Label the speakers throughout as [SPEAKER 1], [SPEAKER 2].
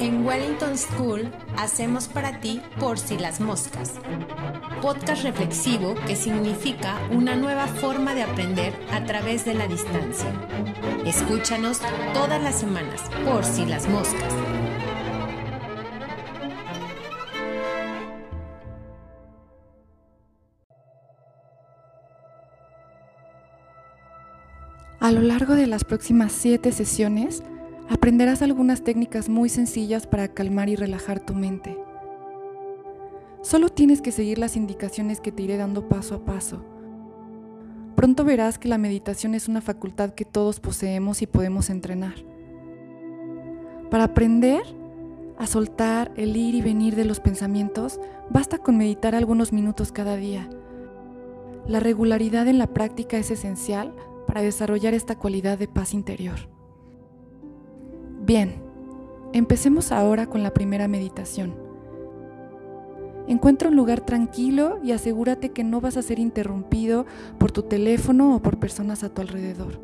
[SPEAKER 1] En Wellington School hacemos para ti por si las moscas. Podcast reflexivo que significa una nueva forma de aprender a través de la distancia. Escúchanos todas las semanas por si las moscas.
[SPEAKER 2] A lo largo de las próximas siete sesiones, aprenderás algunas técnicas muy sencillas para calmar y relajar tu mente. Solo tienes que seguir las indicaciones que te iré dando paso a paso. Pronto verás que la meditación es una facultad que todos poseemos y podemos entrenar. Para aprender a soltar el ir y venir de los pensamientos, basta con meditar algunos minutos cada día. La regularidad en la práctica es esencial para desarrollar esta cualidad de paz interior. Bien, empecemos ahora con la primera meditación. Encuentra un lugar tranquilo y asegúrate que no vas a ser interrumpido por tu teléfono o por personas a tu alrededor.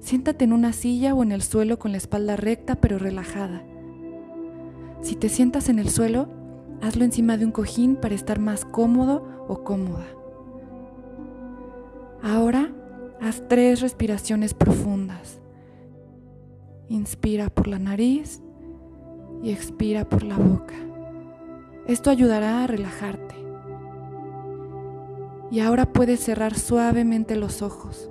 [SPEAKER 2] Siéntate en una silla o en el suelo con la espalda recta pero relajada. Si te sientas en el suelo, hazlo encima de un cojín para estar más cómodo o cómoda. Ahora Haz tres respiraciones profundas. Inspira por la nariz y expira por la boca. Esto ayudará a relajarte. Y ahora puedes cerrar suavemente los ojos.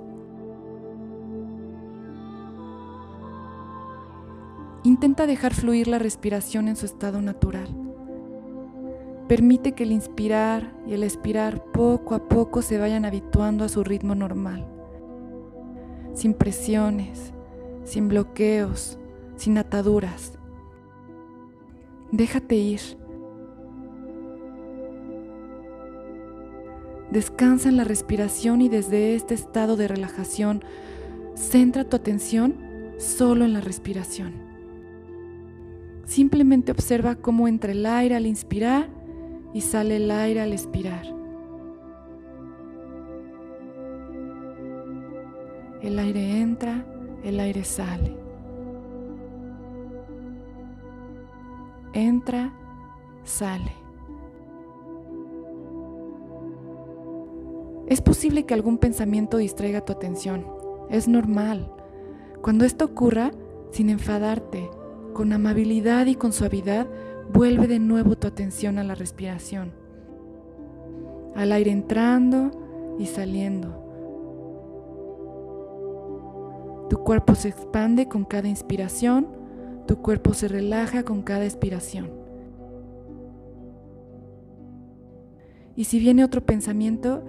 [SPEAKER 2] Intenta dejar fluir la respiración en su estado natural. Permite que el inspirar y el expirar poco a poco se vayan habituando a su ritmo normal sin presiones, sin bloqueos, sin ataduras. Déjate ir. Descansa en la respiración y desde este estado de relajación, centra tu atención solo en la respiración. Simplemente observa cómo entra el aire al inspirar y sale el aire al expirar. El aire entra, el aire sale. Entra, sale. Es posible que algún pensamiento distraiga tu atención. Es normal. Cuando esto ocurra, sin enfadarte, con amabilidad y con suavidad, vuelve de nuevo tu atención a la respiración. Al aire entrando y saliendo tu cuerpo se expande con cada inspiración, tu cuerpo se relaja con cada expiración. Y si viene otro pensamiento,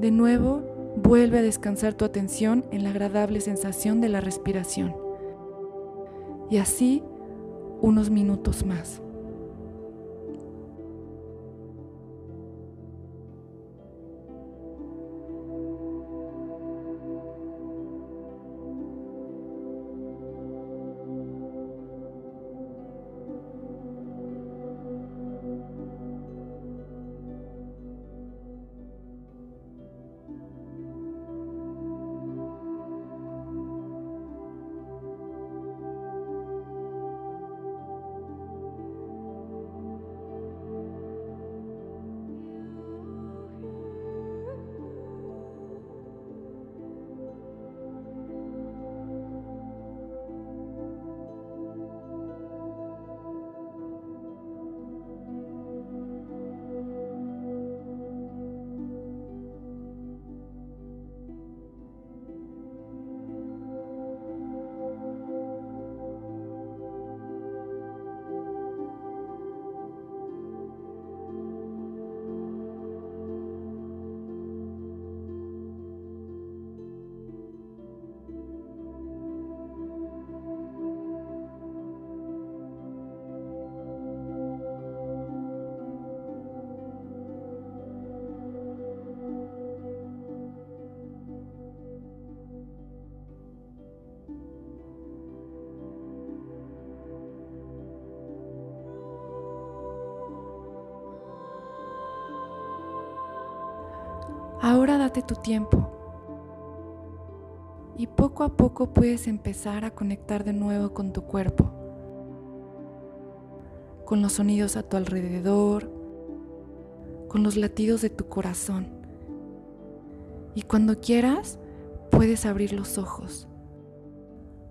[SPEAKER 2] de nuevo vuelve a descansar tu atención en la agradable sensación de la respiración. Y así unos minutos más. Ahora date tu tiempo y poco a poco puedes empezar a conectar de nuevo con tu cuerpo. con los sonidos a tu alrededor, con los latidos de tu corazón. Y cuando quieras, puedes abrir los ojos.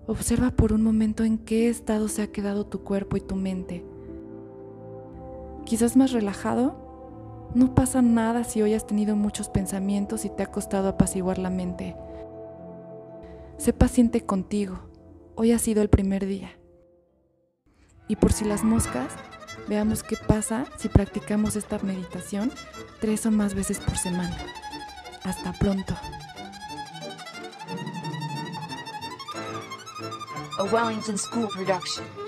[SPEAKER 2] Observa por un momento en qué estado se ha quedado tu cuerpo y tu mente. Quizás más relajado. No pasa nada si hoy has tenido muchos pensamientos y te ha costado apaciguar la mente. Sé paciente contigo. Hoy ha sido el primer día. Y por si las moscas, veamos qué pasa si practicamos esta meditación tres o más veces por semana. Hasta pronto. A Wellington School production.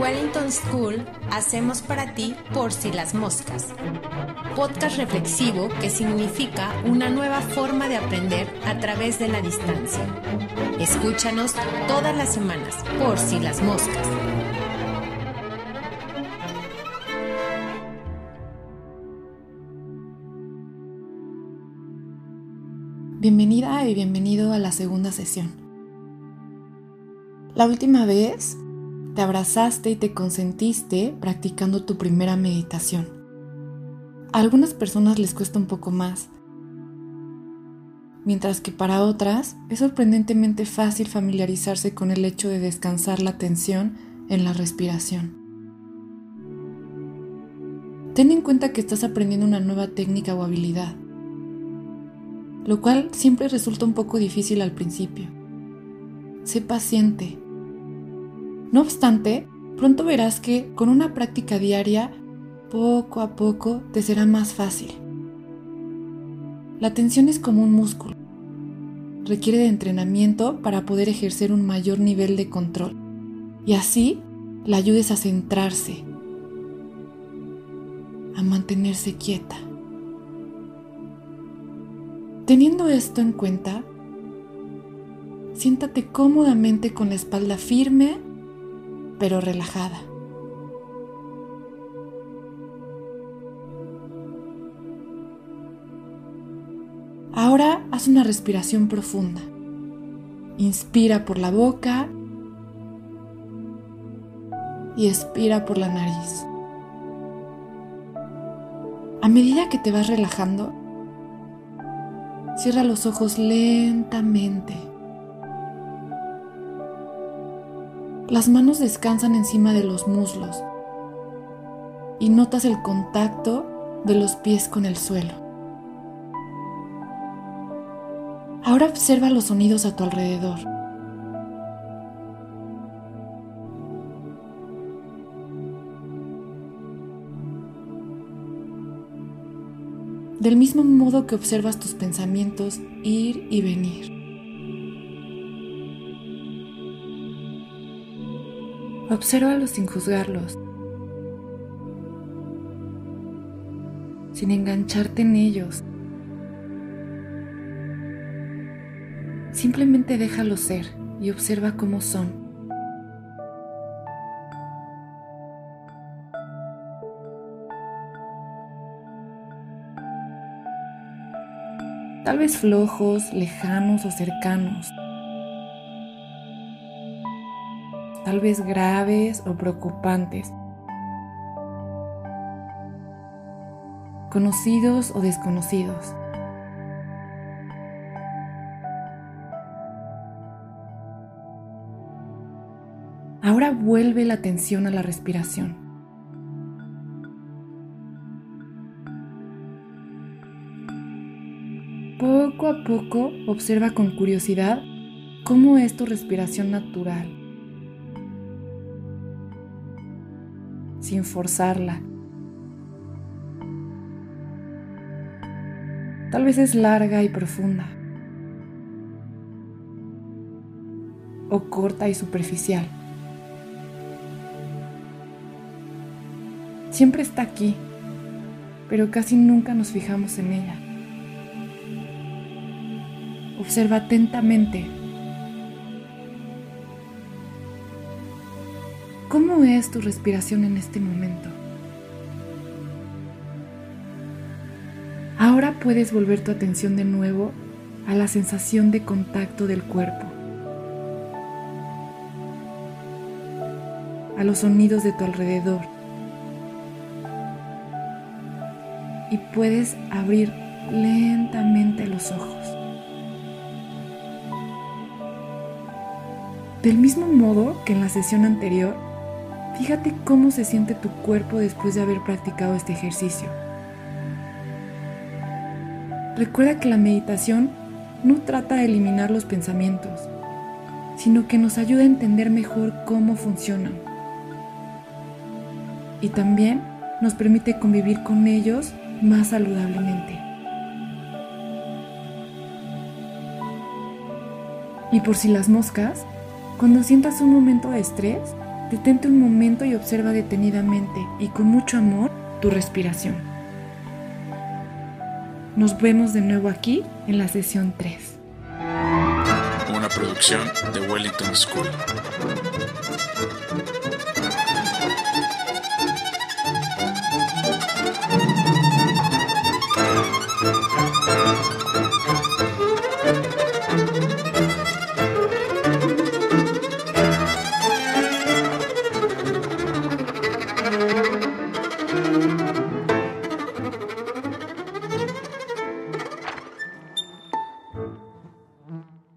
[SPEAKER 1] Wellington School hacemos para ti por si las moscas. Podcast reflexivo que significa una nueva forma de aprender a través de la distancia. Escúchanos todas las semanas por si las moscas.
[SPEAKER 2] Bienvenida y bienvenido a la segunda sesión. La última vez te abrazaste y te consentiste practicando tu primera meditación. A algunas personas les cuesta un poco más, mientras que para otras es sorprendentemente fácil familiarizarse con el hecho de descansar la atención en la respiración. Ten en cuenta que estás aprendiendo una nueva técnica o habilidad, lo cual siempre resulta un poco difícil al principio. Sé paciente no obstante, pronto verás que con una práctica diaria, poco a poco te será más fácil. La atención es como un músculo. Requiere de entrenamiento para poder ejercer un mayor nivel de control y así la ayudes a centrarse, a mantenerse quieta. Teniendo esto en cuenta, siéntate cómodamente con la espalda firme pero relajada. Ahora haz una respiración profunda. Inspira por la boca y expira por la nariz. A medida que te vas relajando, cierra los ojos lentamente. Las manos descansan encima de los muslos y notas el contacto de los pies con el suelo. Ahora observa los sonidos a tu alrededor. Del mismo modo que observas tus pensamientos ir y venir. Obsérvalos sin juzgarlos, sin engancharte en ellos. Simplemente déjalos ser y observa cómo son. Tal vez flojos, lejanos o cercanos. Tal vez graves o preocupantes, conocidos o desconocidos. Ahora vuelve la atención a la respiración. Poco a poco observa con curiosidad cómo es tu respiración natural. Sin forzarla. Tal vez es larga y profunda. O corta y superficial. Siempre está aquí, pero casi nunca nos fijamos en ella. Observa atentamente ¿Cómo es tu respiración en este momento? Ahora puedes volver tu atención de nuevo a la sensación de contacto del cuerpo, a los sonidos de tu alrededor y puedes abrir lentamente los ojos. Del mismo modo que en la sesión anterior, fíjate cómo se siente tu cuerpo después de haber practicado este ejercicio. Recuerda que la meditación no trata de eliminar los pensamientos, sino que nos ayuda a entender mejor cómo funcionan. Y también nos permite convivir con ellos más saludablemente. Y por si las moscas, cuando sientas un momento de estrés, detente un momento y observa detenidamente y con mucho amor tu respiración. Nos vemos de nuevo aquí en la sesión 3.
[SPEAKER 3] Una producción de Wellington School.